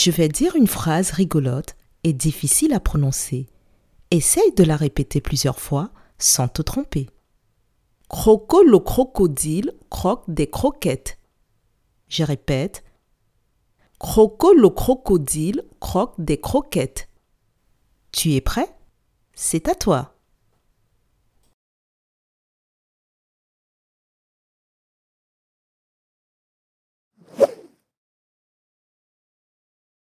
Je vais dire une phrase rigolote et difficile à prononcer. Essaye de la répéter plusieurs fois sans te tromper. Croco le crocodile croque des croquettes. Je répète. Croco le crocodile croque des croquettes. Tu es prêt? C'est à toi.